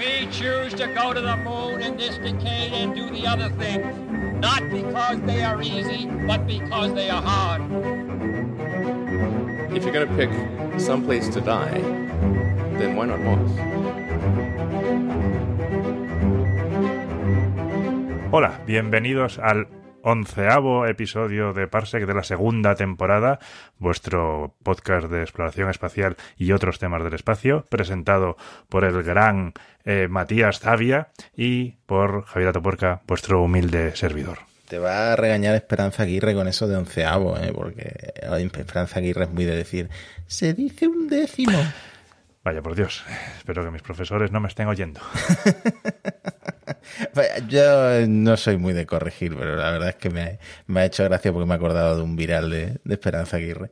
We choose to go to the moon in this decade and do the other things, not because they are easy, but because they are hard. If you're going to pick some place to die, then why not Mars? Hola, bienvenidos al onceavo episodio de Parsec de la segunda temporada, vuestro podcast de exploración espacial y otros temas del espacio, presentado por el gran eh, Matías Zavia y por Javier Atopuerca, vuestro humilde servidor. Te va a regañar Esperanza Aguirre con eso de onceavo, ¿eh? porque Esperanza Aguirre es muy de decir, se dice un décimo. Vaya por Dios, espero que mis profesores no me estén oyendo. Yo no soy muy de corregir, pero la verdad es que me, ha hecho gracia porque me he acordado de un viral de, Esperanza Aguirre.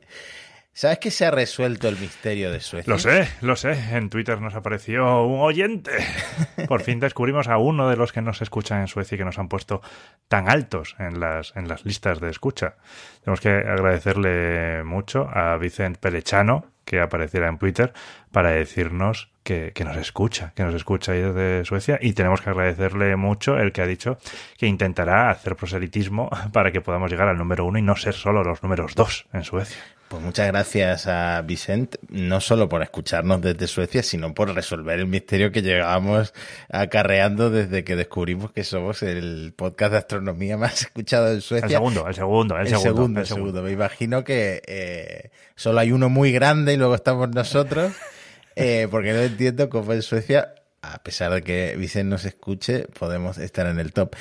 ¿Sabes que se ha resuelto el misterio de Suecia? Lo sé, lo sé. En Twitter nos apareció un oyente. Por fin descubrimos a uno de los que nos escuchan en Suecia y que nos han puesto tan altos en las, en las listas de escucha. Tenemos que agradecerle mucho a Vicent Pelechano, que apareciera en Twitter para decirnos que, nos escucha, que nos escucha ahí desde Suecia y tenemos que agradecerle mucho el que ha dicho que intentará hacer proselitismo para que podamos llegar al número uno y no ser solo los números dos en Suecia. Pues muchas gracias a Vicente, no solo por escucharnos desde Suecia, sino por resolver el misterio que llegábamos acarreando desde que descubrimos que somos el podcast de astronomía más escuchado en Suecia. El segundo, el segundo, el, segundo, el segundo. Me imagino que eh, solo hay uno muy grande y luego estamos nosotros, eh, porque no entiendo cómo en Suecia a pesar de que Vicente nos escuche, podemos estar en el top.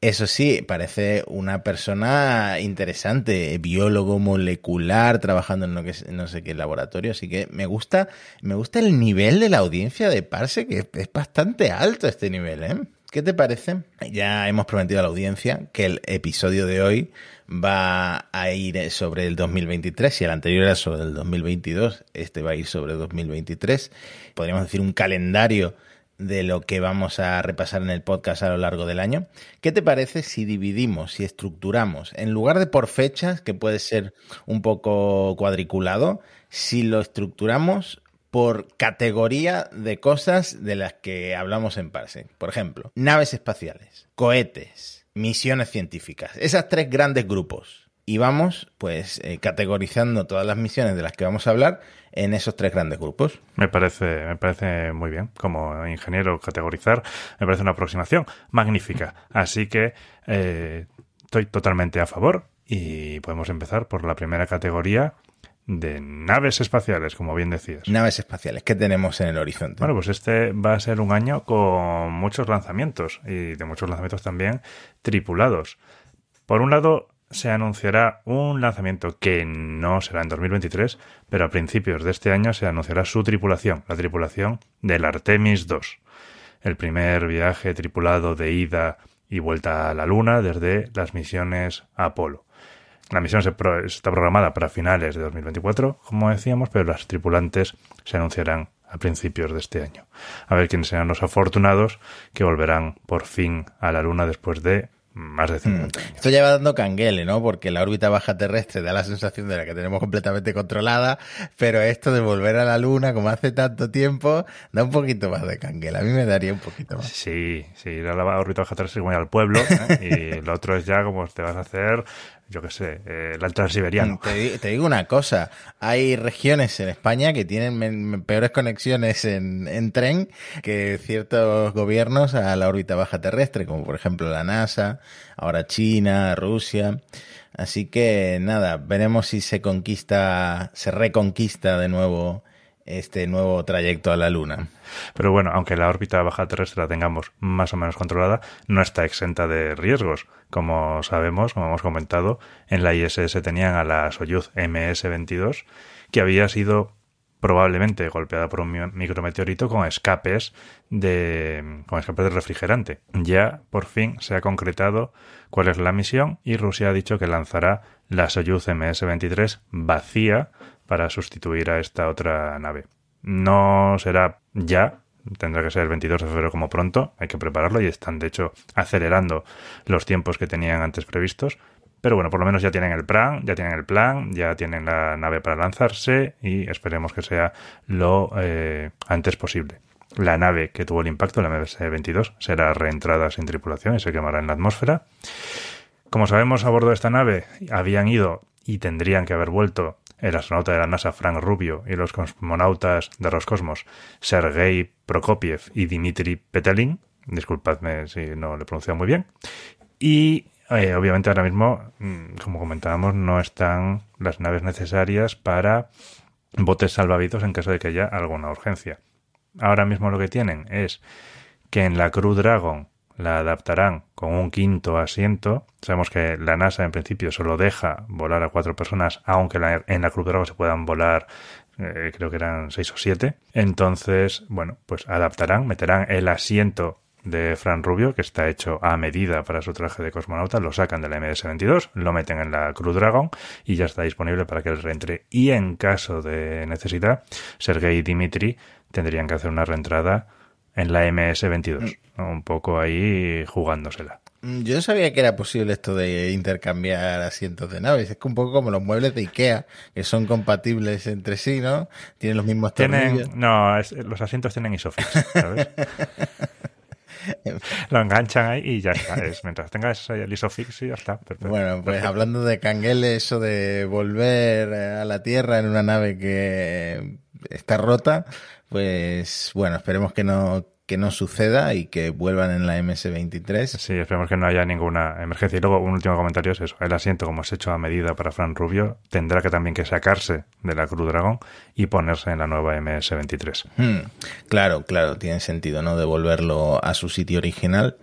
Eso sí, parece una persona interesante, biólogo molecular, trabajando en no, que, no sé qué laboratorio, así que me gusta, me gusta el nivel de la audiencia de Parse, que es bastante alto este nivel, ¿eh? ¿Qué te parece? Ya hemos prometido a la audiencia que el episodio de hoy va a ir sobre el 2023. Si el anterior era sobre el 2022, este va a ir sobre el 2023. Podríamos decir un calendario de lo que vamos a repasar en el podcast a lo largo del año. ¿Qué te parece si dividimos, si estructuramos, en lugar de por fechas, que puede ser un poco cuadriculado, si lo estructuramos por categoría de cosas de las que hablamos en Parsec? Por ejemplo, naves espaciales, cohetes, misiones científicas, esas tres grandes grupos y vamos pues eh, categorizando todas las misiones de las que vamos a hablar en esos tres grandes grupos. Me parece, me parece muy bien. Como ingeniero categorizar, me parece una aproximación magnífica. Así que eh, estoy totalmente a favor y podemos empezar por la primera categoría de naves espaciales, como bien decías. Naves espaciales, ¿qué tenemos en el horizonte? Bueno, pues este va a ser un año con muchos lanzamientos y de muchos lanzamientos también tripulados. Por un lado, se anunciará un lanzamiento que no será en 2023, pero a principios de este año se anunciará su tripulación, la tripulación del Artemis II, el primer viaje tripulado de ida y vuelta a la Luna desde las misiones Apolo. La misión está programada para finales de 2024, como decíamos, pero las tripulantes se anunciarán a principios de este año. A ver quiénes serán los afortunados que volverán por fin a la Luna después de más de 50 mm. Esto ya va dando canguele, ¿no? Porque la órbita baja terrestre da la sensación de la que tenemos completamente controlada, pero esto de volver a la Luna, como hace tanto tiempo, da un poquito más de canguele. A mí me daría un poquito más. Sí, sí, ir a la órbita baja terrestre como ir al pueblo, y lo otro es ya como te vas a hacer yo qué sé, eh, el transiberiano. Te, te, digo una cosa, hay regiones en España que tienen peores conexiones en, en, tren que ciertos gobiernos a la órbita baja terrestre, como por ejemplo la NASA, ahora China, Rusia. Así que nada, veremos si se conquista, se reconquista de nuevo este nuevo trayecto a la Luna. Pero bueno, aunque la órbita baja terrestre la tengamos más o menos controlada, no está exenta de riesgos. Como sabemos, como hemos comentado, en la ISS tenían a la Soyuz MS-22, que había sido probablemente golpeada por un micrometeorito con escapes de con escapes de refrigerante. Ya por fin se ha concretado cuál es la misión y Rusia ha dicho que lanzará la Soyuz MS-23 vacía para sustituir a esta otra nave. No será ya, tendrá que ser el 22 de febrero como pronto, hay que prepararlo y están de hecho acelerando los tiempos que tenían antes previstos. Pero bueno, por lo menos ya tienen el plan, ya tienen el plan, ya tienen la nave para lanzarse y esperemos que sea lo eh, antes posible. La nave que tuvo el impacto, la MS-22, será reentrada sin tripulación y se quemará en la atmósfera. Como sabemos, a bordo de esta nave habían ido y tendrían que haber vuelto el astronauta de la NASA Frank Rubio y los cosmonautas de Roscosmos Sergei Prokopiev y Dmitry Petelin. Disculpadme si no lo he pronunciado muy bien. Y eh, obviamente ahora mismo, mm, como comentábamos, no están las naves necesarias para botes salvavidos en caso de que haya alguna urgencia. Ahora mismo lo que tienen es que en la Crew Dragon la adaptarán con un quinto asiento. Sabemos que la NASA en principio solo deja volar a cuatro personas, aunque en la Crew Dragon se puedan volar eh, creo que eran seis o siete. Entonces, bueno, pues adaptarán, meterán el asiento de Fran Rubio, que está hecho a medida para su traje de cosmonauta, lo sacan de la MS-22, lo meten en la Crew Dragon y ya está disponible para que él reentre. Y en caso de necesidad, Sergei y Dimitri tendrían que hacer una reentrada en la MS-22, un poco ahí jugándosela. Mm, yo no sabía que era posible esto de intercambiar asientos de naves. Es que un poco como los muebles de Ikea, que son compatibles entre sí, ¿no? Tienen los mismos tornillos. no, los asientos tienen Isofix, ¿sabes? Lo enganchan ahí y ya está. mientras tengas el Isofix y ya está. bueno, pues hablando de canguele, eso de volver a la Tierra en una nave que está rota, pues bueno, esperemos que no que no suceda y que vuelvan en la MS-23. Sí, esperemos que no haya ninguna emergencia. Y luego un último comentario es eso. El asiento, como se ha hecho a medida para Fran Rubio, tendrá que también que sacarse de la Cruz Dragon y ponerse en la nueva MS-23. Hmm, claro, claro, tiene sentido, ¿no? Devolverlo a su sitio original.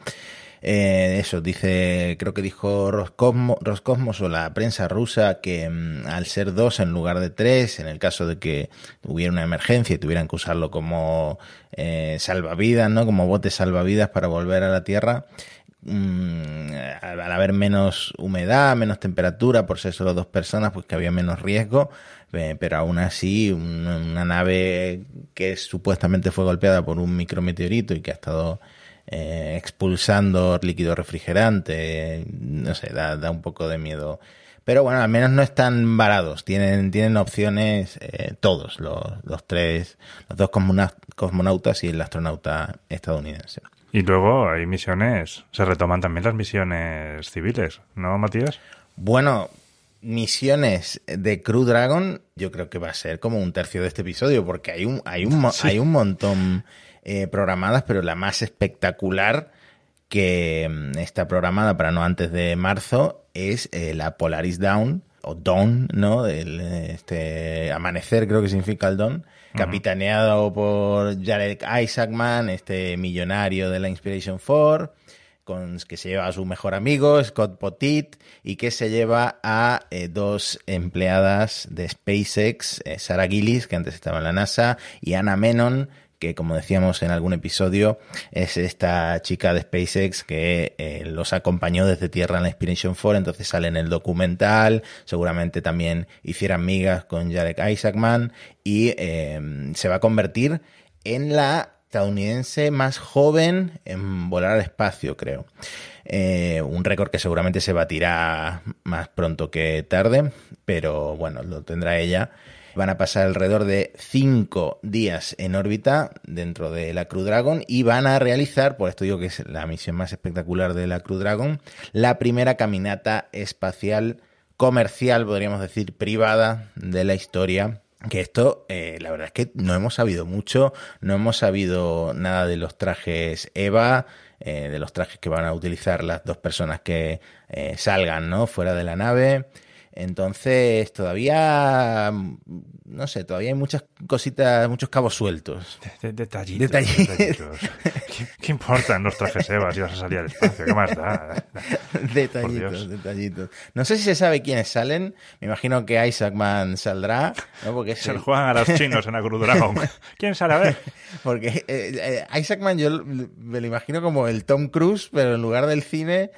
Eh, eso, dice, creo que dijo Roscosmos, o la prensa rusa que mm, al ser dos en lugar de tres, en el caso de que hubiera una emergencia y tuvieran que usarlo como eh, salvavidas, ¿no? Como botes salvavidas para volver a la Tierra, mm, al haber menos humedad, menos temperatura, por ser solo dos personas, pues que había menos riesgo, eh, pero aún así una, nave que supuestamente fue golpeada por un micrometeorito y que ha estado eh, expulsando líquido refrigerante, no sé, da, un poco de miedo. Pero bueno, al menos no están varados, tienen, tienen opciones eh, todos, los, los, tres, los dos cosmonautas y el astronauta estadounidense. Y luego hay misiones, se retoman también las misiones civiles, ¿no, Matías? Bueno, misiones de Crew Dragon, yo creo que va a ser como un tercio de este episodio, porque hay un, hay un, hay un montón eh, programadas, pero la más espectacular que mm, está programada para no antes de marzo es eh, la Polaris Dawn, o Dawn, ¿no? El, este amanecer creo que significa el Dawn, capitaneado por Jared Isaacman, este millonario de la Inspiration 4, con, que se lleva a su mejor amigo, Scott Potit, y que se lleva a eh, dos empleadas de SpaceX, Sarah Gillis, que antes estaba en la NASA, y Anna Menon, que como decíamos en algún episodio, es esta chica de SpaceX que eh, los acompañó desde Tierra en la Inspiration 4, entonces sale en el documental, seguramente también hicieran migas con Jarek Isaacman y em, se va a convertir en la estadounidense más joven en volar al espacio, creo. Eh, un récord que seguramente se batirá más pronto que tarde, pero bueno, lo tendrá ella Van a pasar alrededor de cinco días en órbita dentro de la Crew Dragon y van a realizar, por esto digo que es la misión más espectacular de la Crew Dragon, la primera caminata espacial comercial, podríamos decir, privada de la historia que esto, eh, la verdad es que no hemos sabido mucho, no hemos sabido nada de los trajes EVA, eh, de los trajes que van a utilizar las dos personas que eh, salgan ¿no? fuera de la nave. Entonces, todavía, no sé, todavía hay muchas cositas, muchos cabos sueltos. detallitos. detallitos. ¿Qué, importan los trajes Eva si vas a salir al espacio? ¿Qué más da? detallitos, detallitos. No sé si se sabe quiénes salen. Me imagino que Isaacman saldrá. ¿no? Porque se lo juegan a los chinos en la Cruz Dragon. ¿Quién sale a ver? Porque eh, eh, Isaacman yo me lo imagino como el Tom Cruise, pero en lugar del cine,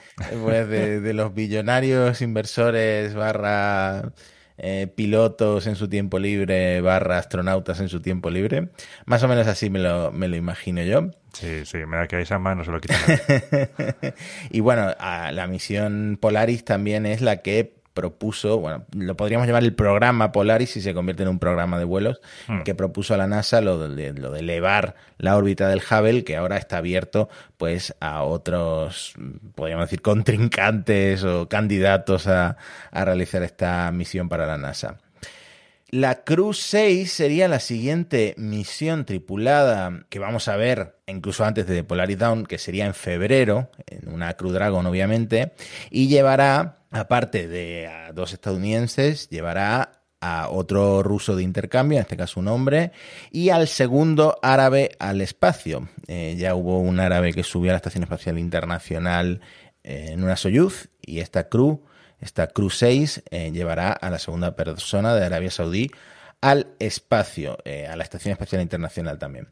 pues de, de los billonarios inversores barra eh, pilotos en su tiempo libre barra astronautas en su tiempo libre. Más o menos así me lo, me lo imagino yo. Sí, sí, me da que esa mano se lo y bueno, la misión Polaris también es la que propuso, bueno, lo podríamos llamar el programa Polaris si se convierte en un programa de vuelos, Hmm. que propuso a la NASA lo de, lo de elevar la órbita del Hubble, que ahora está abierto pues a otros, podríamos decir, contrincantes o candidatos a, a realizar esta misión para la NASA. La Crew 6 sería la siguiente misión tripulada que vamos a ver incluso antes de Polaris Dawn, que sería en febrero, en una Crew Dragon obviamente, y llevará, aparte de a dos estadounidenses, llevará a otro ruso de intercambio, en este caso un hombre, y al segundo árabe al espacio. Eh, ya hubo un árabe que subió a la Estación Espacial Internacional eh, en una Soyuz, y esta Crew esta Crew 6 eh, llevará a la segunda persona de Arabia Saudí al espacio, a la Estación Espacial Internacional también.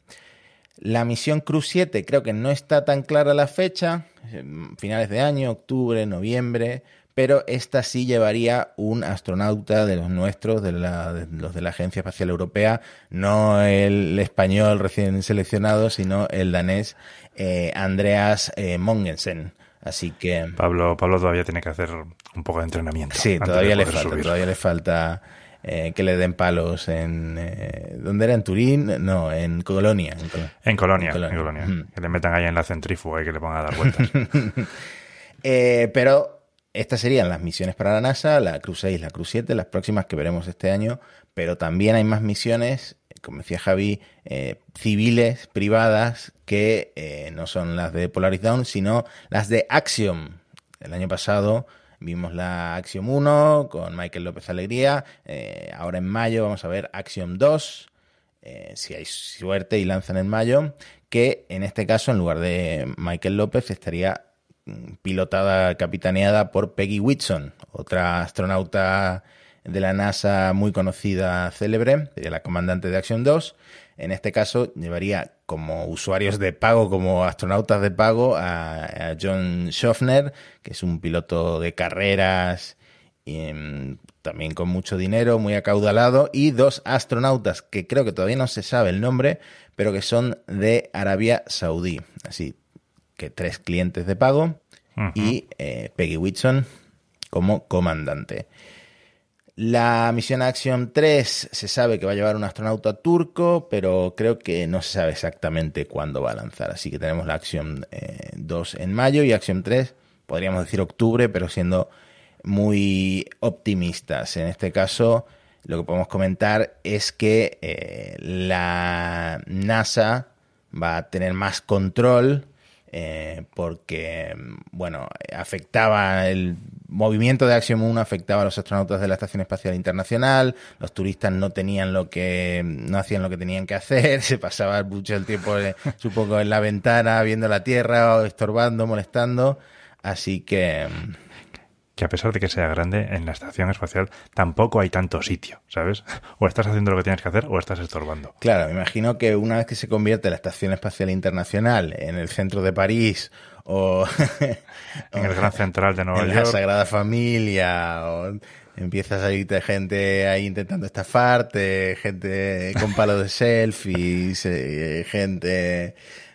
La misión Crew 7 creo que no está tan clara la fecha, finales de año, octubre, noviembre, pero esta sí llevaría un astronauta de los nuestros, de, la, de los de la Agencia Espacial Europea, no el español recién seleccionado, sino el danés eh, Andreas eh, Mongensen. Así que. Pablo, Pablo todavía tiene que hacer un poco de entrenamiento. Sí, todavía le falta, todavía le falta eh, que le den palos en. Eh, ¿Dónde era? ¿En Turín? No, en Colonia. En, Col- En Colonia, En. Colonia. Mm. Que le metan ahí en la centrífuga y que le pongan a dar vueltas. Eh, pero estas serían las misiones para la NASA, la Cruz 6, la Cruz 7, las próximas que veremos este año, pero también hay más misiones, como decía Javi, eh, civiles, privadas, que eh, no son las de Polaris Dawn, sino las de Axiom. El año pasado vimos la Axiom 1 con Michael López Alegría, eh, ahora en mayo vamos a ver Axiom 2, eh, si hay suerte y lanzan en mayo, que en este caso, en lugar de Michael López, estaría pilotada, capitaneada por Peggy Whitson, otra astronauta de la NASA muy conocida, célebre, la comandante de Action 2. En este caso, llevaría como usuarios de pago, como astronautas de pago, a, John Schaffner, que es un piloto de carreras y, mm, también con mucho dinero, muy acaudalado, y dos astronautas que creo que todavía no se sabe el nombre, pero que son de Arabia Saudí. Así que tres clientes de pago y eh, Peggy Whitson como comandante. La misión Action 3 se sabe que va a llevar un astronauta turco, pero creo que no se sabe exactamente cuándo va a lanzar. Así que tenemos la Action eh, 2 en mayo y Action 3, podríamos decir octubre, pero siendo muy optimistas. En este caso, lo que podemos comentar es que eh, la NASA va a tener más control eh, porque, bueno, afectaba el movimiento de Axiom 1 afectaba a los astronautas de la Estación Espacial Internacional, los turistas no tenían lo que, no hacían lo que tenían que hacer, se pasaba mucho el tiempo, eh, supongo, en la ventana, viendo la Tierra, estorbando, molestando, así que... que a pesar de que sea grande, en la estación espacial tampoco hay tanto sitio, ¿sabes? O estás haciendo lo que tienes que hacer o estás estorbando. Claro, me imagino que una vez que se convierte la Estación Espacial Internacional en el centro de París o En el Gran Central de Nueva en la. Sagrada Familia o empieza a salirte gente ahí intentando estafarte, gente con palos de selfies, eh, gente,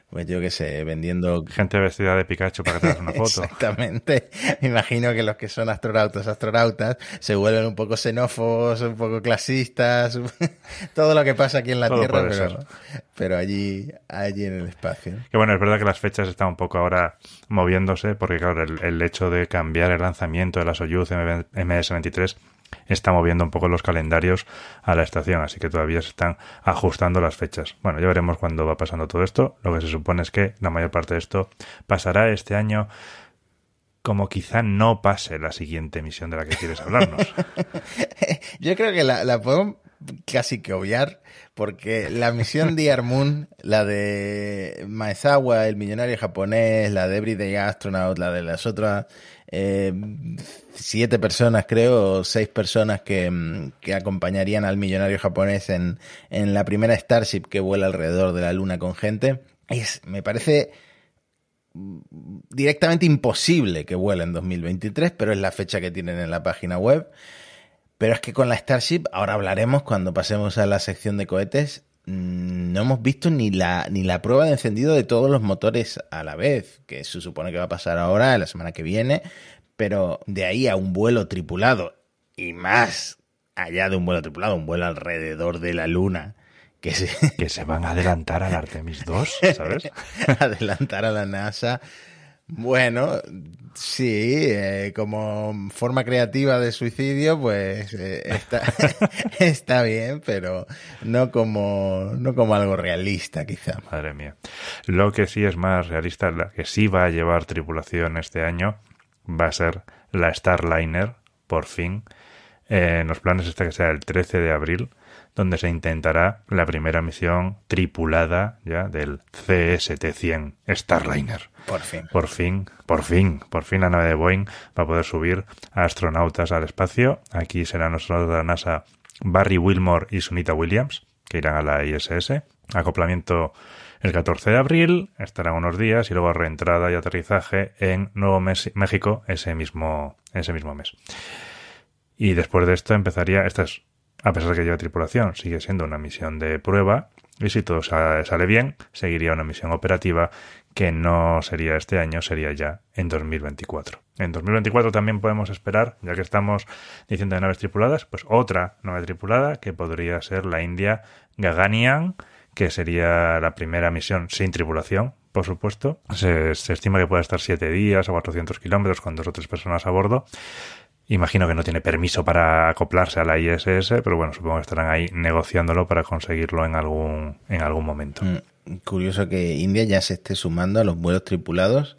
pues yo qué sé, vendiendo Gente vestida de Pikachu para que te una foto. Exactamente. Me imagino que los que son astronautas, astronautas, se vuelven un poco xenófobos, un poco clasistas, todo lo que pasa aquí en la Todo Tierra, pero, pero allí, allí en el espacio. Que bueno, es verdad que las fechas están un poco ahora moviéndose, porque claro, el, el hecho de cambiar el lanzamiento de la Soyuz MS-23 está moviendo un poco los calendarios a la estación, así que todavía se están ajustando las fechas. Bueno, ya veremos cuándo va pasando todo esto. Lo que se supone es que la mayor parte de esto pasará este año como quizá no pase la siguiente misión de la que quieres hablarnos. Yo creo que la, la podemos casi que obviar, porque la misión de Moon, la de Maezawa, el millonario japonés, la de Everyday Astronaut, la de las otras eh, siete personas, creo, o seis personas que, mm, que acompañarían al millonario japonés en, en la primera Starship que vuela alrededor de la Luna con gente, es, me parece directamente imposible que vuela en 2023, pero es la fecha que tienen en la página web. Pero es que con la Starship, ahora hablaremos cuando pasemos a la sección de cohetes, mm, no hemos visto ni la, ni la prueba de encendido de todos los motores a la vez, que se supone que va a pasar ahora, la semana que viene, pero de ahí a un vuelo tripulado y más allá de un vuelo tripulado, un vuelo alrededor de la Luna, que se, Que se van a adelantar al Artemis 2, ¿sabes? adelantar a la NASA. Bueno, sí, eh, como forma creativa de suicidio, pues eh, está, bien, pero no como, no como algo realista, quizá. Madre mía. Lo que sí es más realista, la que sí va a llevar tripulación este año, va a ser la Starliner, por fin. Eh, en los planes está que sea el 13 de abril, donde se intentará la primera misión tripulada ya del CST-100 Starliner. Por fin. Por fin, por fin, por fin la nave de Boeing va a poder subir a astronautas al espacio. Aquí serán los astronautas de la NASA Barry Wilmore y Sunita Williams, que irán a la ISS. Acoplamiento el 14 de abril, estarán unos días y luego reentrada y aterrizaje en Nuevo México ese mismo, ese mismo mes. Y después de esto empezaría, esta es, a pesar de que lleva tripulación, sigue siendo una misión de prueba y si todo sa- sale bien, seguiría una misión operativa que no sería este año, sería ya en 2024. En 2024 también podemos esperar, ya que estamos diciendo de naves tripuladas, pues otra nave tripulada que podría ser la India Gaganyaan, que sería la primera misión sin tripulación, por supuesto. Se, estima que puede estar siete días o 400 kilómetros con dos o tres personas a bordo. Imagino que no tiene permiso para acoplarse a la ISS, pero bueno, supongo que estarán ahí negociándolo para conseguirlo en algún, en algún momento. Mm, Curioso que India ya se esté sumando a los vuelos tripulados.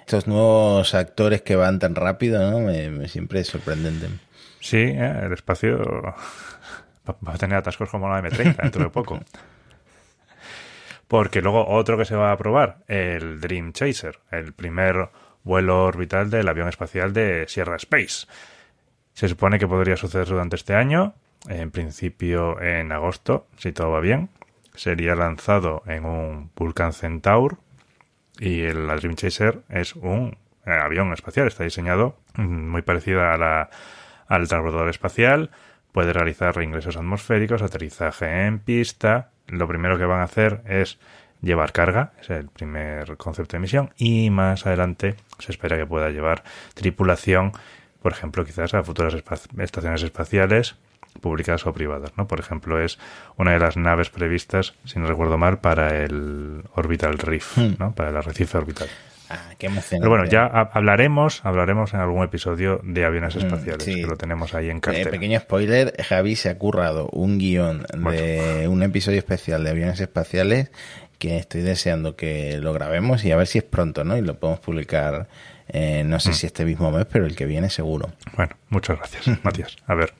Estos nuevos actores que van tan rápido, ¿no? Me, me- siempre es sorprendente. Sí, eh, el espacio va va a tener atascos como la M30 dentro de poco. Porque luego otro que se va a probar, el Dream Chaser, el primer vuelo orbital del avión espacial de Sierra Space. Se supone que podría suceder durante este año, en principio en agosto, si todo va bien. Sería lanzado en un Vulcan Centaur y el Dream Chaser es un eh, avión espacial, está diseñado mm, muy parecido a la, al transbordador espacial, puede realizar reingresos atmosféricos, aterrizaje en pista. Lo primero que van a hacer es llevar carga, es el primer concepto de misión, y más adelante se espera que pueda llevar tripulación, por ejemplo, quizás a futuras estaciones espaciales públicas o privadas, ¿no? Por ejemplo, es una de las naves previstas, si no recuerdo mal, para el Orbital Reef, ¿no? Para el arrecife orbital. Ah, qué emocionante. Pero bueno, ya ha- hablaremos, hablaremos en algún episodio de aviones espaciales, sí. que lo tenemos ahí en Eh, cartera. pequeño spoiler, Javi se ha currado un guion de un episodio especial de aviones espaciales que estoy deseando que lo grabemos y a ver si es pronto, ¿no? Y lo podemos publicar, eh, no sé Mm. si este mismo mes, pero el que viene seguro. Bueno, muchas gracias, Matías. A ver.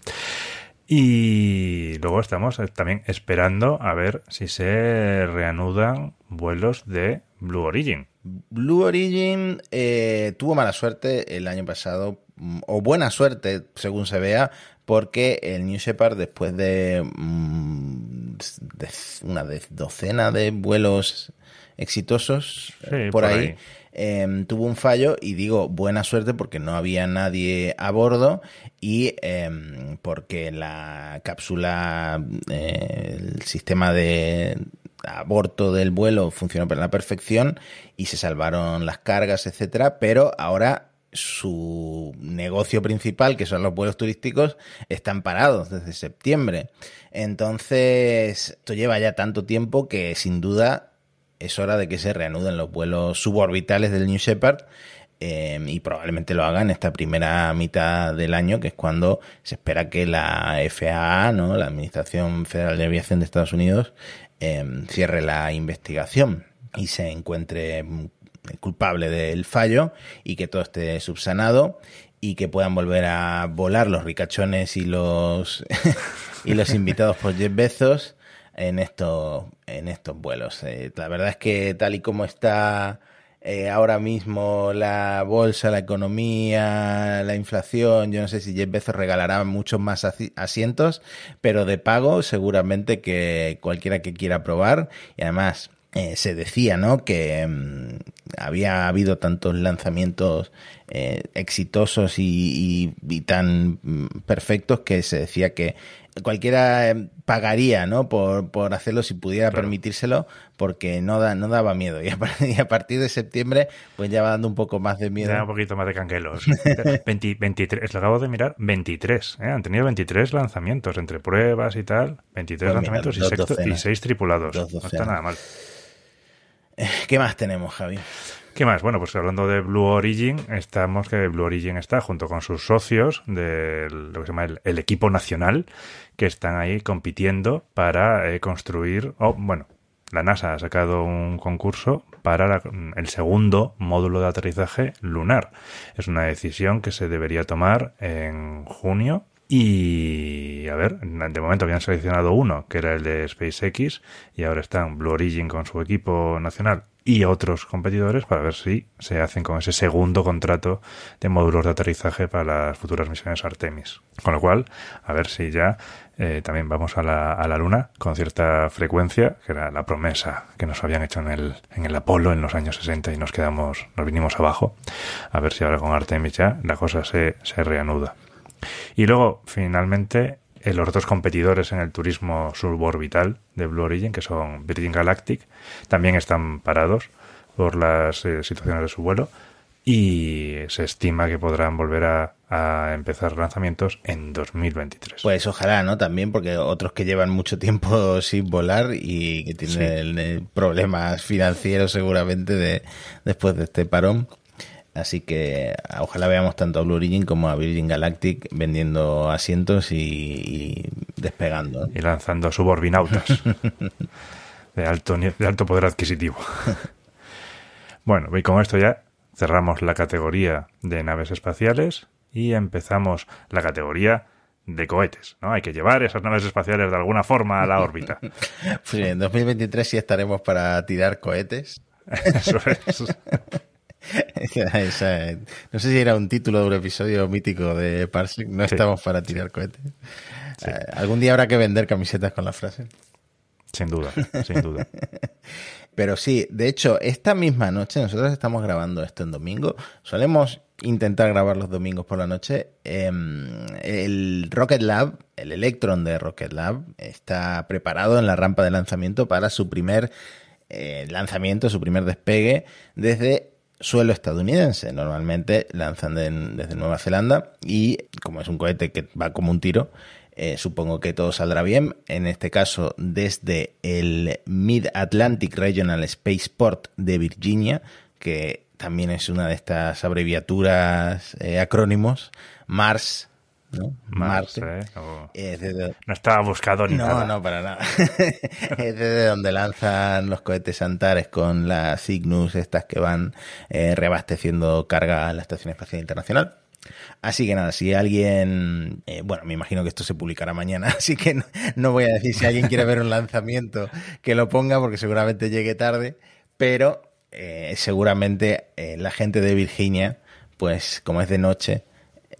Y luego estamos eh, también esperando a ver si se reanudan vuelos de Blue Origin. Blue Origin eh, tuvo mala suerte el año pasado, mm, o buena suerte, según se vea, porque el New Shepard, después de, mm, de una de- docena de vuelos exitosos Sí, por, por ahí, ahí. Eh, tuvo un fallo y digo buena suerte porque no había nadie a bordo y eh, porque la cápsula, eh, el sistema de aborto del vuelo funcionó a la perfección y se salvaron las cargas, etcétera, pero ahora su negocio principal, que son los vuelos turísticos, están parados desde septiembre. Entonces, esto lleva ya tanto tiempo que sin duda es hora de que se reanuden los vuelos suborbitales del New Shepard eh, y probablemente lo hagan esta primera mitad del año, que es cuando se espera que la FAA, ¿no? la Administración Federal de Aviación de Estados Unidos, eh, cierre la investigación y se encuentre culpable del fallo y que todo esté subsanado y que puedan volver a volar los ricachones y los y los invitados por Jeff Bezos en estos en estos vuelos. Eh, la verdad es que tal y como está eh, ahora mismo la bolsa, la economía, la inflación, yo no sé si Jeff Bezos regalará muchos más asi- asientos, pero de pago seguramente que cualquiera que quiera probar y además eh, se decía, ¿no? Que mm, había habido tantos lanzamientos eh, exitosos y, y, tan mm, perfectos que se decía que cualquiera eh, pagaría ¿no? por, por hacerlo si pudiera permitírselo porque no, da, no daba miedo y a, partir de septiembre pues ya va dando un poco más de miedo. Ya un poquito más de canquelos. 23, lo acabo de mirar, 23. ¿eh? Han tenido 23 lanzamientos entre pruebas y tal. 23 pues lanzamientos y, 6 tripulados. No está nada mal. ¿Qué más tenemos, Javi? ¿Qué más? Bueno, pues hablando de Blue Origin, estamos que Blue Origin está junto con sus socios de lo que se llama el, equipo nacional, que están ahí compitiendo para eh, construir, o bueno, la NASA ha sacado un concurso para el segundo módulo de aterrizaje lunar. Es una decisión que se debería tomar en junio y a ver, de momento habían seleccionado uno, que era el de SpaceX, y ahora están Blue Origin con su equipo nacional y otros competidores para ver si se hacen con ese segundo contrato de módulos de aterrizaje para las futuras misiones Artemis. Con lo cual, a ver si ya eh, también vamos a la, a la Luna con cierta frecuencia, que era la promesa que nos habían hecho en el, en el Apolo en los años 60 y nos quedamos, nos vinimos abajo. A ver si ahora con Artemis ya la cosa se, se reanuda. Y luego, finalmente, eh, los otros competidores en el turismo suborbital de Blue Origin, que son Virgin Galactic, también están parados por las eh, situaciones de su vuelo y se estima que podrán volver a, empezar lanzamientos en 2023. Pues ojalá, ¿no? También porque otros que llevan mucho tiempo sin volar y que tienen eh, problemas financieros seguramente de, después de este parón Así que ojalá veamos tanto a Blue Origin como a Virgin Galactic vendiendo asientos y, despegando. Y lanzando suborbinautas de alto, de alto poder adquisitivo. bueno, y con esto ya cerramos la categoría de naves espaciales y empezamos la categoría de cohetes, ¿no? Hay que llevar esas naves espaciales de alguna forma a la órbita. pues en 2023 sí estaremos para tirar cohetes. Eso es. no sé si era un título de un episodio mítico de Parsec. No estamos para tirar cohetes. Eh, algún día habrá que vender camisetas con la frase. Sin duda, sin duda. Pero sí, de hecho, esta misma noche, nosotros estamos grabando esto en domingo. Solemos intentar grabar los domingos por la noche. Em, el Rocket Lab, el Electron de Rocket Lab, está preparado en la rampa de lanzamiento para su primer eh, lanzamiento, su primer despegue desde suelo estadounidense. Normalmente lanzan desde Nueva Zelanda y como es un cohete que va como un tiro, eh, supongo que todo saldrá bien. En este caso, desde el Mid-Atlantic Regional Spaceport de Virginia, que también es una de estas abreviaturas, eh, acrónimos, Mars ¿no? Marte. ¿eh? No estaba buscado ni nada. No, no, para nada. es desde donde lanzan los cohetes Antares con las Cygnus, estas que van eh, reabasteciendo carga a la Estación Espacial Internacional. Así que nada, si alguien, eh, bueno, me imagino que esto se publicará mañana, así que no, voy a decir si alguien quiere ver un lanzamiento que lo ponga porque seguramente llegue tarde, pero seguramente la gente de Virginia, pues como es de noche,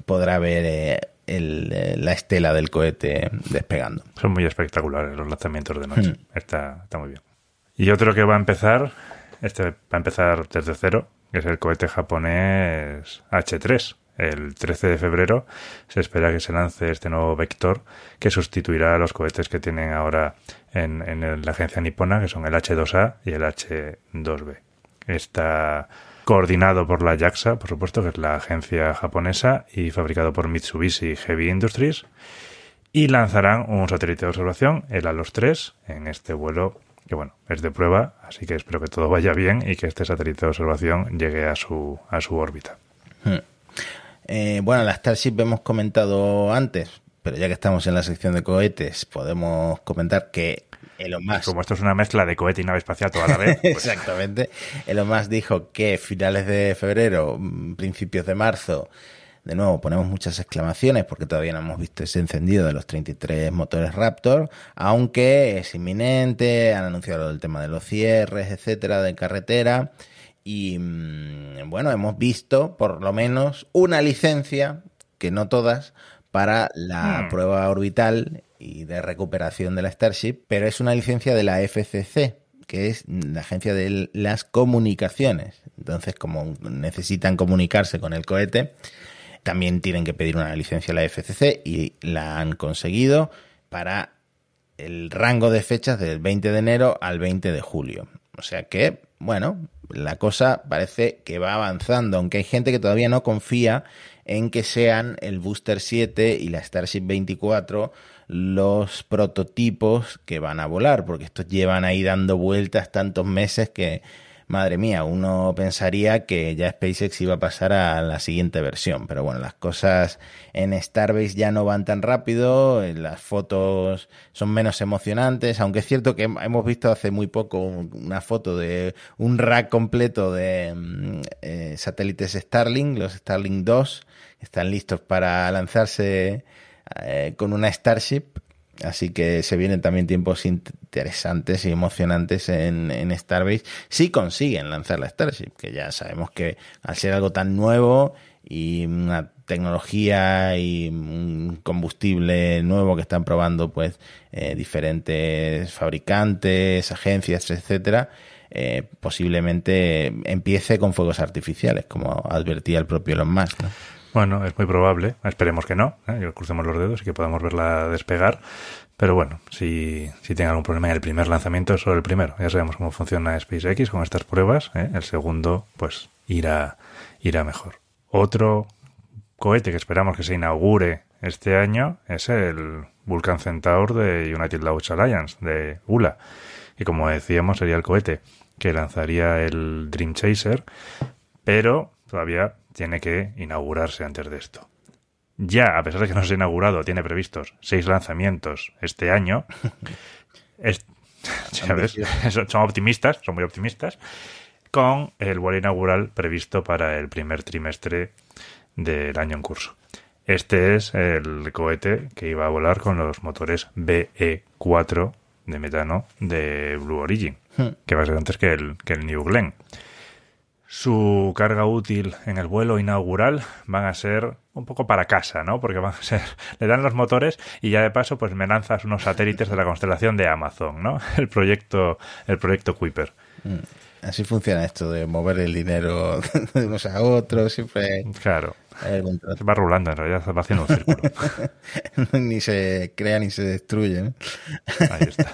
podrá ver eh, la estela del cohete despegando. Son muy espectaculares los lanzamientos de noche. Hmm. Está, está muy bien. Y otro que va a empezar, este va a empezar desde cero, que es el cohete japonés H3. El 13 de febrero se espera que se lance este nuevo vector que sustituirá a los cohetes que tienen ahora en, en la agencia nipona, que son el H2A y el H2B. Esta coordinado por la JAXA, por supuesto, que es la agencia japonesa, y fabricado por Mitsubishi Heavy Industries. Y lanzarán un satélite de observación, el ALOS 3, en este vuelo que, bueno, es de prueba, así que espero que todo vaya bien y que este satélite de observación llegue a su, a su órbita. Hmm. Eh, bueno, la Starship hemos comentado antes, pero ya que estamos en la sección de cohetes, podemos comentar que Elon Musk. Como esto es una mezcla de cohete y nave espacial toda la vez. Pues... Exactamente. Elon Musk dijo que finales de febrero, mm, principios de marzo, de nuevo ponemos muchas exclamaciones porque todavía no hemos visto ese encendido de los 33 motores Raptor, aunque es inminente, han anunciado el tema de los cierres, etcétera, de carretera. Y mm, bueno, hemos visto por lo menos una licencia, que no todas, para la hmm. prueba orbital y de recuperación de la Starship, pero es una licencia de la FCC, que es la agencia de las comunicaciones. Entonces, como necesitan comunicarse con el cohete, también tienen que pedir una licencia a la FCC y la han conseguido para el rango de fechas del 20 de enero al 20 de julio. O sea que, bueno, la cosa parece que va avanzando, aunque hay gente que todavía no confía en que sean el Booster 7 y la Starship 24 los prototipos que van a volar, porque estos llevan ahí dando vueltas tantos meses que madre mía, uno pensaría que ya SpaceX iba a pasar a la siguiente versión, pero bueno, las cosas en Starbase ya no van tan rápido, las fotos son menos emocionantes, aunque es cierto que hemos visto hace muy poco una foto de un rack completo de mm, eh, satélites Starlink, los Starlink 2, están listos para lanzarse eh, con una Starship Así que se vienen también tiempos interesantes y emocionantes en, en, Starbase si consiguen lanzar la Starship, que ya sabemos que al ser algo tan nuevo y una tecnología y un combustible nuevo que están probando pues eh, diferentes fabricantes, agencias, etcétera, eh, posiblemente empiece con fuegos artificiales, como advertía el propio Elon Musk. Bueno, es muy probable, esperemos que no, ¿eh? crucemos los dedos y que podamos verla despegar. Pero bueno, si, si tiene algún problema en el primer lanzamiento, es solo el primero. Ya sabemos cómo funciona SpaceX con estas pruebas. ¿eh? El segundo, pues irá, irá mejor. Otro cohete que esperamos que se inaugure este año es el Vulcan Centaur de United Launch Alliance, de ULA. Y como decíamos, sería el cohete que lanzaría el Dream Chaser, pero todavía tiene que inaugurarse antes de esto. Ya, a pesar de que no se ha inaugurado, tiene previstos seis lanzamientos este año. son optimistas, son muy optimistas, con el vuelo inaugural previsto para el primer trimestre del año en curso. Este es el cohete que iba a volar con los motores BE4 de metano de Blue Origin, hmm. que va a ser antes que el, que el New Glenn. Su carga útil en el vuelo inaugural van a ser un poco para casa, ¿no? Porque van a ser, le dan los motores y ya de paso pues me lanzas unos satélites de la constelación de Amazon, ¿no? El proyecto, el proyecto Kuiper. Mm. Así funciona esto de mover el dinero de unos a otros, siempre. Claro. Se va rulando, en realidad se va haciendo un círculo. ni se crea ni se destruye. Ahí está.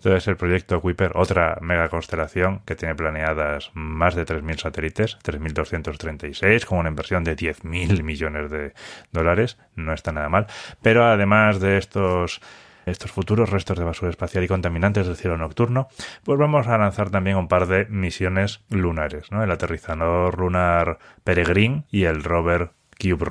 Entonces el proyecto Kuiper, otra mega constelación que tiene planeadas más de 3.000 satélites, 3.236, con una inversión de 10.000 millones de dólares, no está nada mal. Pero además de estos estos futuros restos de basura espacial y contaminantes del cielo nocturno, pues vamos a lanzar también un par de misiones lunares, ¿no? El aterrizador lunar Peregrine y el rover Cube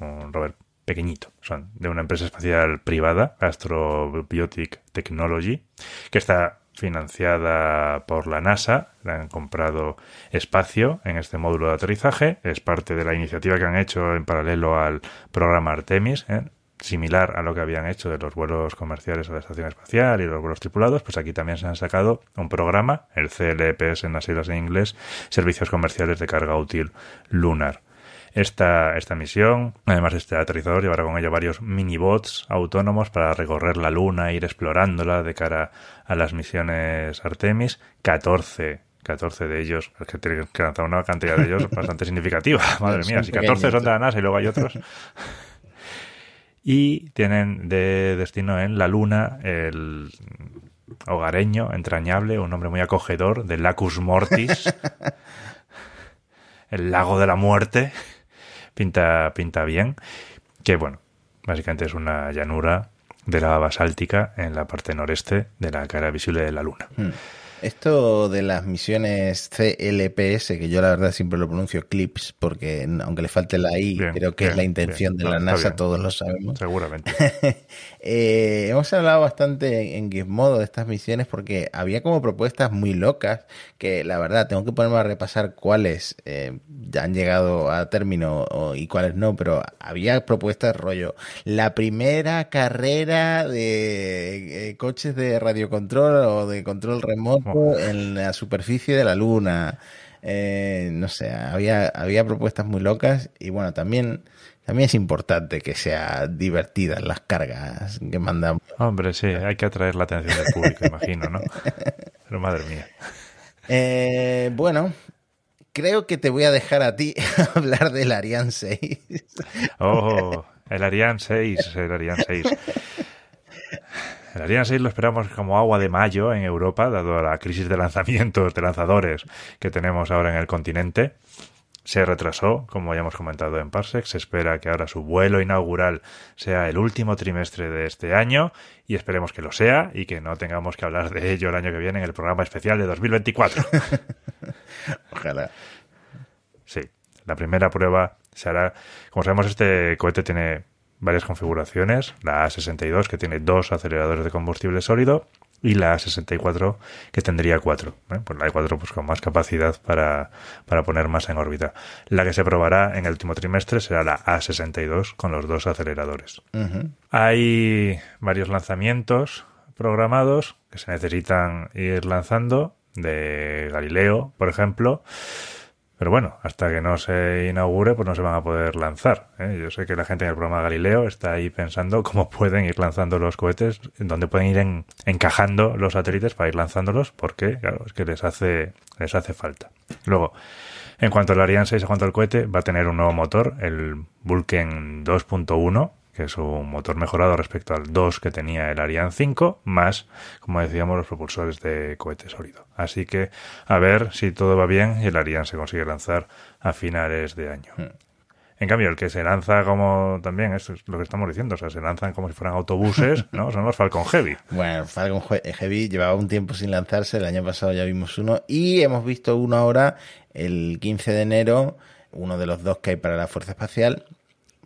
un rover pequeñito. Son de una empresa espacial privada, Astrobiotic Technology, que está financiada por la NASA. Le han comprado espacio en este módulo de aterrizaje. Es parte de la iniciativa que han hecho en paralelo al programa Artemis. ¿eh? similar a lo que habían hecho de los vuelos comerciales a la estación espacial y los vuelos tripulados, pues aquí también se han sacado un programa, el CLPS en las siglas en inglés, Servicios Comerciales de Carga Útil Lunar. Esta, esta misión, además de este aterrizador, llevará con ello varios minibots autónomos para recorrer la Luna, e ir explorándola de cara a las misiones Artemis. 14 14 de ellos, es que tienen que lanzar una cantidad de ellos bastante significativa. Madre mía, si 14 son de la NASA y luego hay otros. y tienen de destino en la Luna el hogareño, entrañable, un hombre muy acogedor, de Lacus Mortis, el lago de la muerte pinta, pinta bien. Que bueno, básicamente es una llanura de lava basáltica en la parte noreste de la cara visible de la Luna. Hmm. Esto de las misiones CLPS, que yo la verdad siempre lo pronuncio CLIPS, porque aunque le falte la I, creo que es la intención de la NASA, todos lo sabemos. Seguramente. eh, hemos hablado bastante en Gizmodo de estas misiones porque había como propuestas muy locas que la verdad tengo que ponerme a repasar cuáles eh, ya han llegado a término y cuáles no, pero había propuestas rollo. La primera carrera de eh, coches de radiocontrol o de control remoto en la superficie de la Luna. Eh, no sé, había, había propuestas muy locas y bueno, también también es importante que sea divertidas las cargas que mandamos. Hombre, sí, hay que atraer la atención del público, imagino, ¿no? Pero madre mía. Eh, bueno, creo que te voy a dejar a ti hablar del Ariane 6. Oh, el Ariane 6, el Ariane 6. El Ariane 6 lo esperamos como agua de mayo en Europa, dado la crisis de lanzamientos de lanzadores que tenemos ahora en el continente. Se retrasó, como ya hemos comentado en Parsec. Se espera que ahora su vuelo inaugural sea el último trimestre de este año y esperemos que lo sea y que no tengamos que hablar de ello el año que viene en el programa especial de 2024. Ojalá. Sí, la primera prueba se hará. Como sabemos, este cohete tiene varias configuraciones. La A62, que tiene dos aceleradores de combustible sólido, y la A64, que tendría cuatro. ¿eh? Pues la A4 pues, con más capacidad para, para poner más en órbita. La que se probará en el último trimestre será la A62, con los dos aceleradores. Hay varios lanzamientos programados que se necesitan ir lanzando, de Galileo, por ejemplo. Pero bueno, hasta que no se inaugure, pues no se van a poder lanzar. ¿eh? Yo sé que la gente en el programa Galileo está ahí pensando cómo pueden ir lanzando los cohetes, dónde pueden ir en- encajando los satélites para ir lanzándolos, porque, claro, es que les hace, les hace falta. Luego, en cuanto al Ariane 6, en cuanto al cohete, va a tener un nuevo motor, el Vulcan 2.1, que es un motor mejorado respecto al 2 que tenía el Ariane 5, más, como decíamos, los propulsores de cohete sólido. Así que a ver si todo va bien y el Ariane se consigue lanzar a finales de año. En cambio, el que se lanza como también, eso es lo que estamos diciendo, o sea, se lanzan como si fueran autobuses, ¿no? Son los Falcon Heavy. Bueno, Falcon Heavy llevaba un tiempo sin lanzarse, el año pasado ya vimos uno y hemos visto uno ahora el 15 de enero, uno de los dos que hay para la Fuerza Espacial,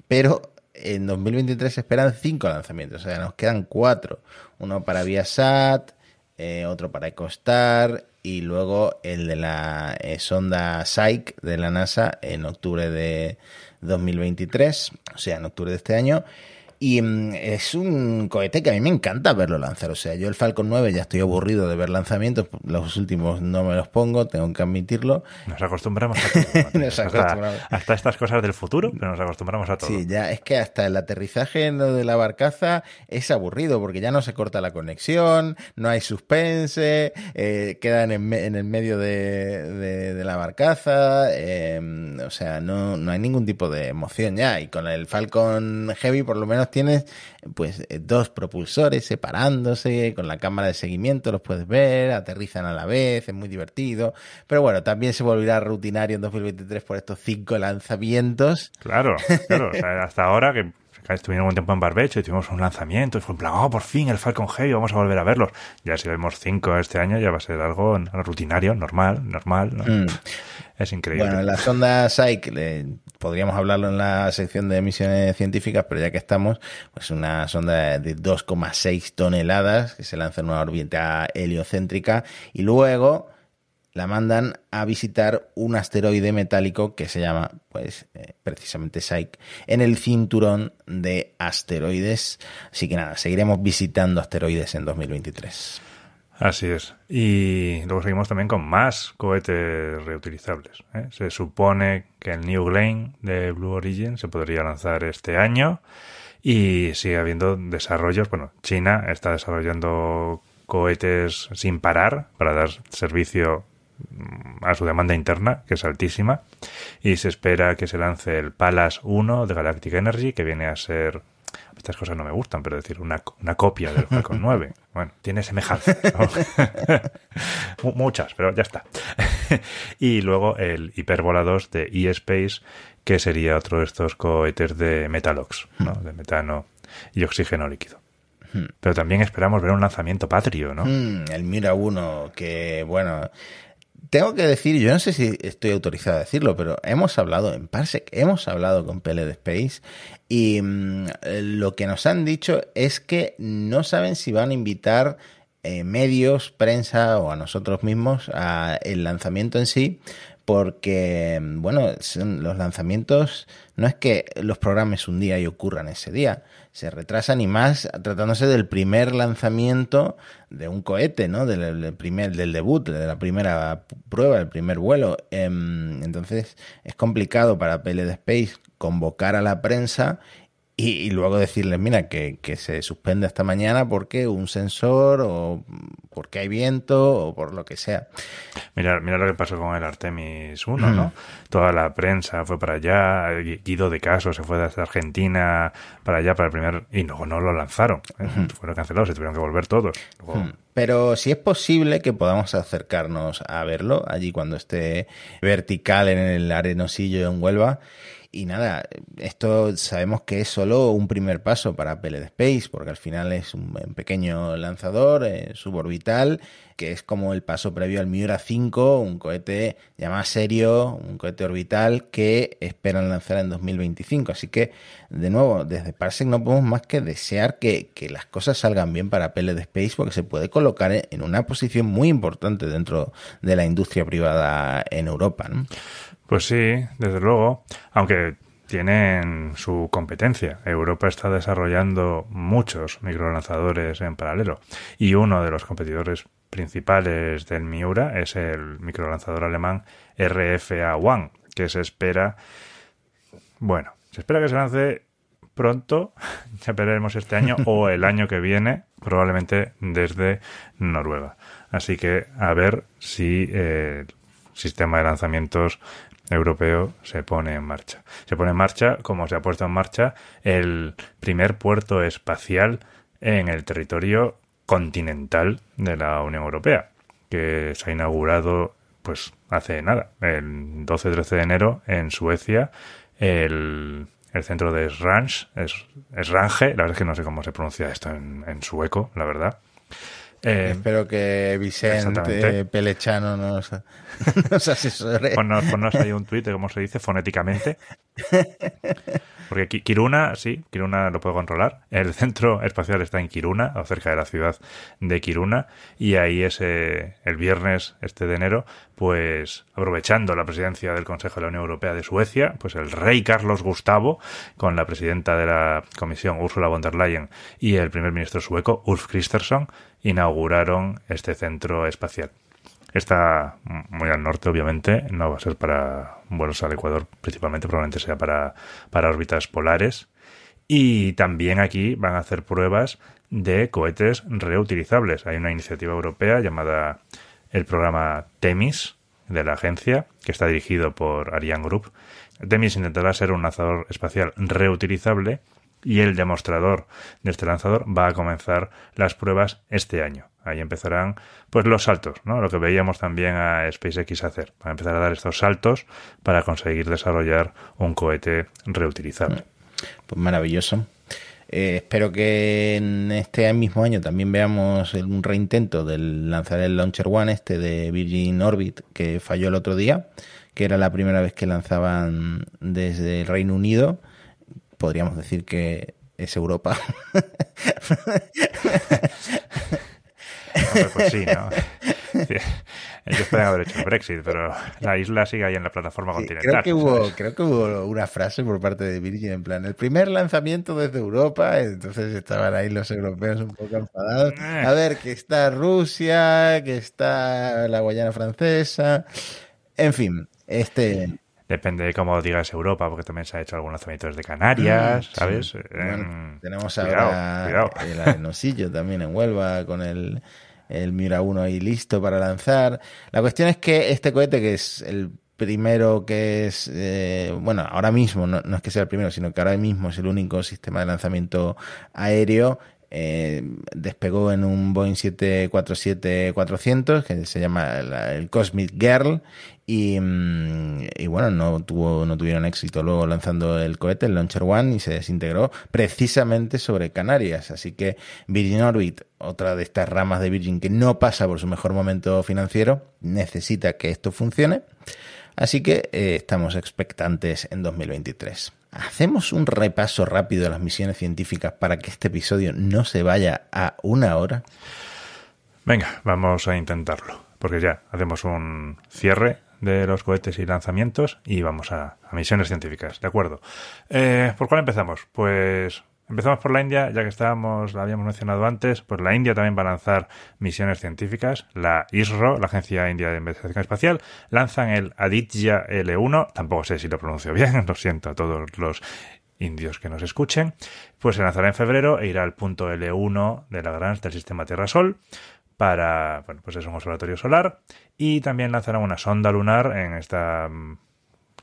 pero en 2023 se esperan cinco lanzamientos, o sea, nos quedan cuatro, uno para Viasat, eh, otro para Ecostar y luego el de la eh, sonda Psyche de la NASA en octubre de 2023, o sea, en octubre de este año. Y mm, es un cohete que a mí me encanta verlo lanzar. O sea, yo el Falcon 9 ya estoy aburrido de ver lanzamientos. Los últimos no me los pongo, tengo que admitirlo. Nos acostumbramos a todo. Nos hasta, acostumbramos. hasta estas cosas del futuro, pero nos acostumbramos a todo. Sí, ya es que hasta el aterrizaje en lo de la barcaza es aburrido porque ya no se corta la conexión, no hay suspense, eh, quedan en, el medio de, de- de la barcaza, eh, o sea, no, no hay ningún tipo de emoción ya. Y con el Falcon Heavy por lo menos tienes pues eh, dos propulsores separándose, con la cámara de seguimiento los puedes ver, aterrizan a la vez, es muy divertido. Pero bueno, también se volverá rutinario en 2023 por estos cinco lanzamientos. Claro, claro. O sea, hasta ahora que estuvimos un tiempo en Barbecho y tuvimos un lanzamiento y fue en plan, oh, por fin el Falcon Heavy, vamos a volver a verlos. Ya si vemos cinco este año ya va a ser algo rutinario, normal, normal. ¿no? Mm. Increíble. Bueno, la sonda Psyche, le- podríamos hablarlo en la sección de misiones científicas, pero ya que estamos, pues una sonda de 2,6 toneladas que se lanza en una órbita heliocéntrica y luego la mandan a visitar un asteroide metálico que se llama, pues, eh, precisamente Psyche, en el cinturón de asteroides. Así que nada, seguiremos visitando asteroides en 2023. Así es. Y luego seguimos también con más cohetes reutilizables. ¿eh? Se supone que el New Glenn de Blue Origin se podría lanzar este año y sigue habiendo desarrollos. Bueno, China está desarrollando cohetes sin parar para dar servicio mm, a su demanda interna, que es altísima, y se espera que se lance el Pallas 1 de Galactic Energy, que viene a ser estas cosas no me gustan, pero decir una, una copia del Falcon 9. Bueno, tiene semejanza. ¿no? Muchas, pero ya está. y luego el Hyperbola 2 de eSpace, que sería otro de estos cohetes de Metalox, ¿no? de metano y oxígeno líquido. Pero también esperamos ver un lanzamiento patrio, ¿no? Mm, el Mira 1, que bueno, tengo que decir, yo no sé si estoy autorizado a decirlo, pero hemos hablado en Parsec, hemos hablado con PLD Space y mm, lo que nos han dicho es que no saben si van a invitar eh, medios, prensa o a nosotros mismos a el lanzamiento en sí, porque, bueno, los lanzamientos no es que los programes un día y ocurran ese día, se retrasan y más tratándose del primer lanzamiento de un cohete, ¿no? Del, primer, del debut, de la primera prueba, el primer vuelo. Em, entonces es complicado para PLD Space convocar a la prensa y, luego decirles, mira, que, se suspende esta mañana porque un sensor o porque hay viento o por lo que sea. Mira, mira lo que pasó con el Artemis 1, ¿no? Toda la prensa fue para allá, Guido de Caso se fue desde Argentina para allá para el primer... y no, no lo lanzaron, fueron cancelados y tuvieron que volver todos. Pero si es posible que podamos acercarnos a verlo allí cuando esté vertical en el arenosillo en Huelva y nada, esto sabemos que es solo un primer paso para PLD Space, porque al final es un pequeño lanzador eh, suborbital, que es como el paso previo al Miura 5, un cohete ya más serio, un cohete orbital que esperan lanzar en 2025. Así que, de nuevo, desde Parsec no podemos más que desear que, las cosas salgan bien para PLD Space, porque se puede colocar en una posición muy importante dentro de la industria privada en Europa. ¿no? Pues sí, desde luego, aunque tienen su competencia. Europa está desarrollando muchos microlanzadores en paralelo y uno de los competidores principales del Miura es el microlanzador alemán RFA-1, que se espera, bueno, se espera que se lance pronto, ya veremos este año o el año que viene, probablemente desde Noruega. Así que a ver si el sistema de lanzamientos europeo se pone en marcha. Se pone en marcha, como se ha puesto en marcha, el primer puerto espacial en el territorio continental de la Unión Europea, que se ha inaugurado pues hace nada, el 12-13 de enero en Suecia, el, centro de Srange, es, Srange, la verdad es que no sé cómo se pronuncia esto en sueco, la verdad, eh, Espero que Vicente Pelechano nos, nos asesore. Ponnos, ahí un tuit de cómo se dice fonéticamente. Porque Kiruna, sí, Kiruna lo puedo controlar. El centro espacial está en Kiruna, o cerca de la ciudad de Kiruna, y ahí es el viernes este de enero, pues aprovechando la presidencia del Consejo de la Unión Europea de Suecia, pues el rey Carlos Gustavo, con la presidenta de la Comisión Ursula von der Leyen y el primer ministro sueco Ulf Kristersson, inauguraron este centro espacial. Está muy al norte, obviamente, no va a ser para vuelos al Ecuador, principalmente probablemente sea para, para órbitas polares. Y también aquí van a hacer pruebas de cohetes reutilizables. Hay una iniciativa europea llamada el programa TEMIS de la agencia, que está dirigido por Ariane Group. TEMIS intentará ser un lanzador espacial reutilizable y el demostrador de este lanzador va a comenzar las pruebas este año. Ahí empezarán pues los saltos, ¿no? Lo que veíamos también a SpaceX hacer, para empezar a dar estos saltos para conseguir desarrollar un cohete reutilizable. Pues maravilloso. Eh, espero que en este mismo año también veamos un reintento del lanzar el Launcher One este de Virgin Orbit que falló el otro día, que era la primera vez que lanzaban desde el Reino Unido podríamos decir que es Europa. pues sí, ¿no? Ellos pueden haber hecho el Brexit, pero la isla sigue ahí en la plataforma continental. Creo que, hubo, creo que hubo una frase por parte de Virgin en plan, el primer lanzamiento desde Europa, entonces estaban ahí los europeos un poco enfadados. Eh. A ver, que está Rusia, que está la Guayana francesa, en fin, este... Depende de cómo digas Europa, porque también se ha hecho algunos lanzamientos de Canarias, mm, ¿sabes? Em, tenemos ahora el arenosillo también en Huelva con el, el Mira 1 ahí listo para lanzar. La cuestión es que este cohete, que es el primero que es, eh, bueno, ahora mismo, no, no, es que sea el primero, sino que ahora mismo es el único sistema de lanzamiento aéreo, eh, despegó en un Boeing 747-400 que se llama el Cosmic Girl y, mm, y, bueno, no, tuvo, no tuvieron éxito luego lanzando el cohete, el Launcher One, y se desintegró precisamente sobre Canarias. Así que Virgin Orbit, otra de estas ramas de Virgin que no pasa por su mejor momento financiero, necesita que esto funcione. Así que eh, estamos expectantes en 2023. Hacemos un repaso rápido de las misiones científicas para que este episodio no se vaya a una hora. Venga, vamos a intentarlo, porque ya hacemos un cierre de los cohetes y lanzamientos y vamos a, misiones científicas, ¿de acuerdo? Eh, ¿Por cuál empezamos? Pues Empezamos por la India, ya que estábamos, la habíamos mencionado antes, pues la India también va a lanzar misiones científicas. La ISRO, la Agencia India de Investigación Espacial, lanzan el Aditya L1, tampoco sé si lo pronuncio bien, lo siento a todos los indios que nos escuchen, pues se lanzará en febrero e irá al punto L1 de la Lagrange del sistema Tierra-Sol para, bueno, pues es un observatorio solar. Y también lanzarán una sonda lunar en esta mm,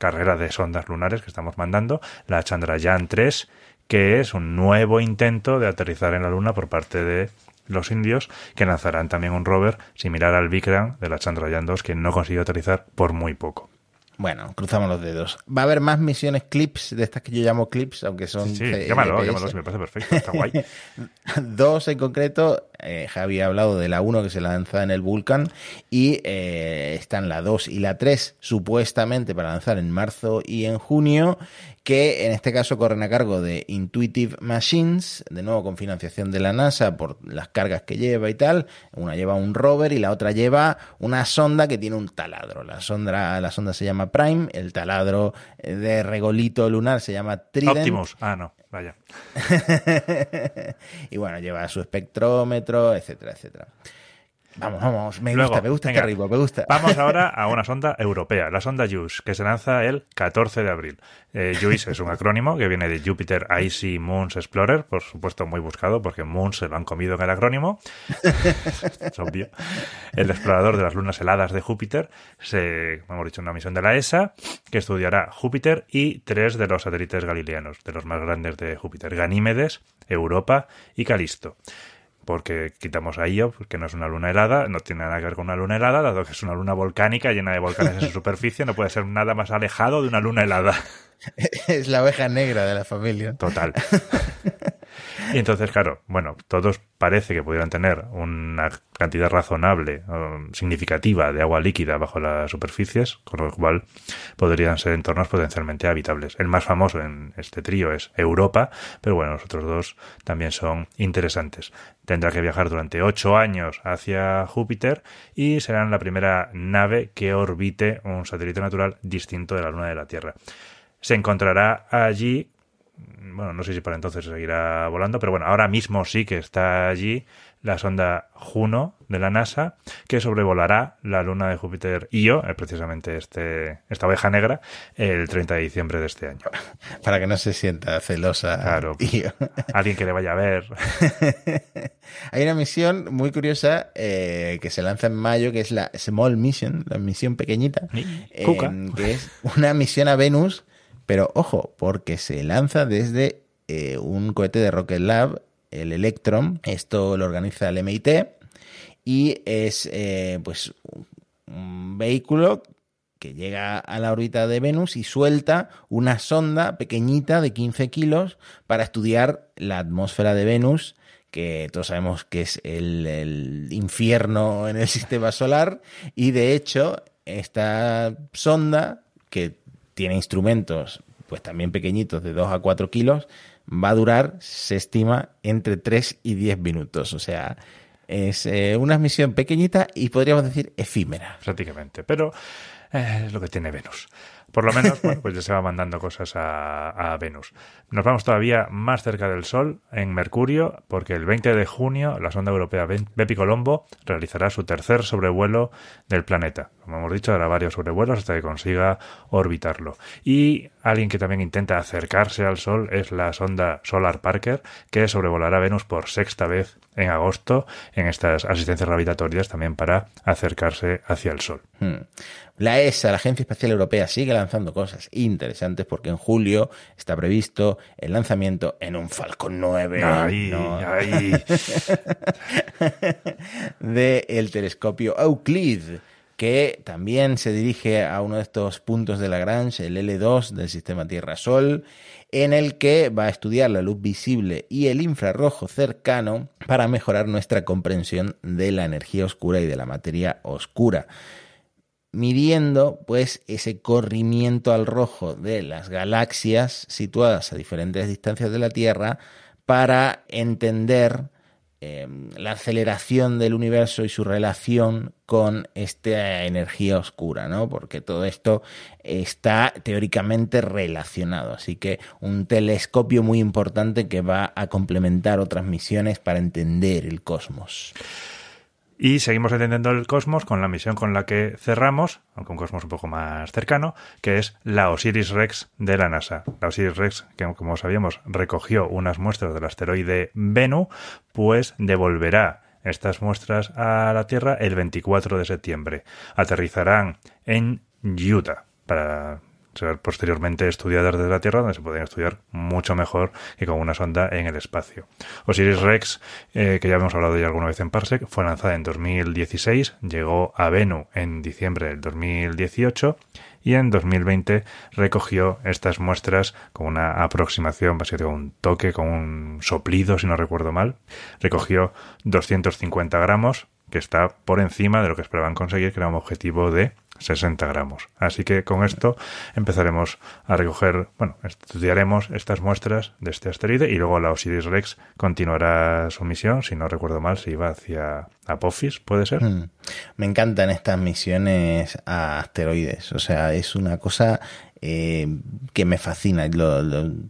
carrera de sondas lunares que estamos mandando, la Chandrayaan 3, que es un nuevo intento de aterrizar en la Luna por parte de los indios, que lanzarán también un rover similar al Vikram de la Chandrayaan 2, que no consiguió aterrizar por muy poco. Bueno, cruzamos los dedos. Va a haber más misiones clips, de estas que yo llamo clips, aunque son. Sí, llámalo, llámalo, me parece perfecto, está guay. Dos en concreto, eh, Javi ha hablado de la 1 que se lanza en el Vulcan y eh, están la 2 y la 3 supuestamente para lanzar en marzo y en junio que en este caso corren a cargo de Intuitive Machines, de nuevo con financiación de la NASA por las cargas que lleva y tal. Una lleva un rover y la otra lleva una sonda que tiene un taladro. La sonda, la sonda se llama Prime, el taladro de regolito lunar se llama Trident. Optimus, ah no, vaya. y bueno, lleva su espectrómetro, etcétera, etcétera. Vamos, vamos, me gusta, me gusta este me gusta. Vamos ahora a una sonda europea, la sonda JUICE, que se lanza el 14 de abril. Eh, JUICE es un acrónimo que viene de Jupiter Icy Moons Explorer, por supuesto muy buscado porque Moons se lo han comido en el acrónimo. es obvio. El explorador de las lunas heladas de Júpiter, se, hemos dicho, una misión de la ESA que estudiará Júpiter y tres de los satélites galileanos, de los más grandes de Júpiter, Ganímedes, Europa y Calisto porque quitamos a Io, que no es una luna helada, no tiene nada que ver con una luna helada, dado que es una luna volcánica llena de volcanes en su superficie, no puede ser nada más alejado de una luna helada. Es la oveja negra de la familia. Total. Y entonces, claro, bueno, todos parece que pudieran tener una cantidad razonable, significativa de agua líquida bajo las superficies, con lo cual podrían ser entornos potencialmente habitables. El más famoso en este trío es Europa, pero bueno, los otros dos también son interesantes. Tendrá que viajar durante ocho años hacia Júpiter y serán la primera nave que orbite un satélite natural distinto de la Luna de la Tierra. Se encontrará allí bueno, no sé si para entonces seguirá volando, pero bueno, ahora mismo sí que está allí la sonda Juno de la NASA, que sobrevolará la luna de Júpiter Io, eh, precisamente este, esta oveja negra, el 30 de diciembre de este año. Para que no se sienta celosa. Claro. Alguien que le vaya a ver. Hay una misión muy curiosa eh, que se lanza en mayo, que es la Small Mission, la misión pequeñita, que es una misión a Venus pero ojo, porque se lanza desde eh, un cohete de Rocket Lab, el Electron. Esto lo organiza el MIT y es eh, pues un vehículo que llega a la órbita de Venus y suelta una sonda pequeñita de 15 kilos para estudiar la atmósfera de Venus, que todos sabemos que es el, el infierno en el sistema solar. Y de hecho, esta sonda, que tiene instrumentos pues también pequeñitos de 2 a 4 kilos, va a durar, se estima, entre 3 y 10 minutos. O sea, es eh, una misión pequeñita y podríamos decir efímera. Prácticamente, pero eh, es lo que tiene Venus. Por lo menos, bueno, pues ya se va mandando cosas a, Venus. Nos vamos todavía más cerca del Sol, en Mercurio, porque el 20 de junio la sonda europea Bepi Colombo realizará su tercer sobrevuelo del planeta. Como hemos dicho, hará varios sobrevuelos hasta que consiga orbitarlo. Y alguien que también intenta acercarse al Sol es la sonda Solar Parker, que sobrevolará Venus por sexta vez en agosto en estas asistencias gravitatorias también para acercarse hacia el Sol. Hmm. La ESA, la Agencia Espacial Europea, sigue lanzando cosas interesantes porque en julio está previsto el lanzamiento en un Falcon 9 del telescopio Euclid que también se dirige a uno de estos puntos de Lagrange, el L2 del sistema Tierra-Sol, en el que va a estudiar la luz visible y el infrarrojo cercano para mejorar nuestra comprensión de la energía oscura y de la materia oscura midiendo pues ese corrimiento al rojo de las galaxias situadas a diferentes distancias de la Tierra para entender eh, la aceleración del universo y su relación con esta energía oscura, ¿no? Porque todo esto está teóricamente relacionado. Así que un telescopio muy importante que va a complementar otras misiones para entender el cosmos. Y seguimos entendiendo el cosmos con la misión con la que cerramos, aunque un cosmos un poco más cercano, que es la Osiris Rex de la NASA. La Osiris Rex, que como sabíamos recogió unas muestras del asteroide Bennu, pues devolverá estas muestras a la Tierra el 24 de septiembre. Aterrizarán en Utah para ser posteriormente estudiadas desde la Tierra, donde se podrían estudiar mucho mejor que con una sonda en el espacio. Osiris Rex, eh, que ya hemos hablado ya alguna vez en Parsec, fue lanzada en 2016, llegó a Bennu en diciembre del 2018 y en 2020 recogió estas muestras con una aproximación, básicamente con un toque, con un soplido, si no recuerdo mal. Recogió 250 gramos, que está por encima de lo que esperaban conseguir, que era un objetivo de 60 gramos. Así que con esto empezaremos a recoger, bueno, estudiaremos estas muestras de este asteroide y luego la Osiris Rex continuará su misión, si no recuerdo mal, se iba hacia Apophis, ¿puede ser? Mm. Me encantan estas misiones a asteroides, o sea, es una cosa eh, que me fascina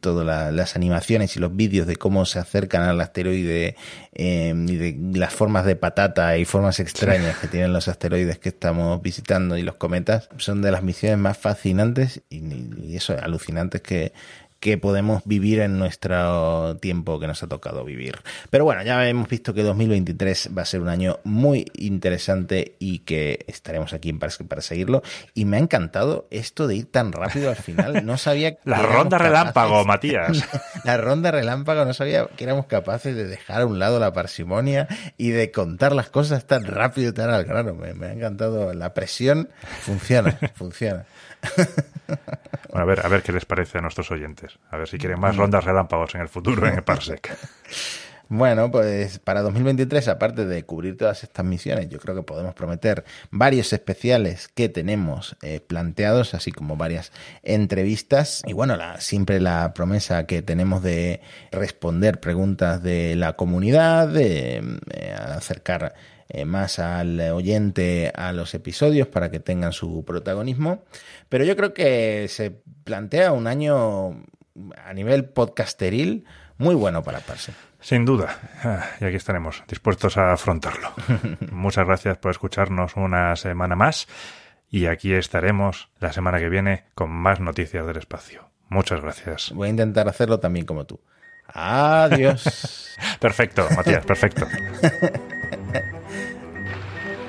todas las animaciones y los vídeos de cómo se acercan al asteroide eh, y de las formas de patata y formas extrañas que tienen los asteroides que estamos visitando y los cometas son de las misiones más fascinantes y, y eso alucinantes que, que podemos vivir en nuestro tiempo que nos ha tocado vivir. Pero bueno, ya hemos visto que 2023 va a ser un año muy interesante y que estaremos aquí en para seguirlo. Y me ha encantado esto de ir tan rápido al final. No sabía La ronda relámpago, Matías. La ronda relámpago, no sabía que éramos capaces de dejar a un lado la parsimonia y de contar las cosas tan rápido y tan al grano. Me, me ha encantado. La presión funciona, funciona. Bueno, a ver, a ver qué les parece a nuestros oyentes. A ver si quieren más rondas relámpagos en el futuro en el Parsec. Bueno, pues para 2023, aparte de cubrir todas estas misiones, yo creo que podemos prometer varios especiales que tenemos eh, planteados, así como varias entrevistas. Y bueno, la, siempre la promesa que tenemos de responder preguntas de la comunidad, de eh, acercar eh, más al oyente a los episodios para que tengan su protagonismo. Pero yo creo que se plantea un año a nivel podcasteril muy bueno para Parse. Sin duda. Ah, y aquí estaremos dispuestos a afrontarlo. Muchas gracias por escucharnos una semana más. Y aquí estaremos la semana que viene con más noticias del espacio. Muchas gracias. Voy a intentar hacerlo también como tú. Adiós. perfecto, Matías, perfecto.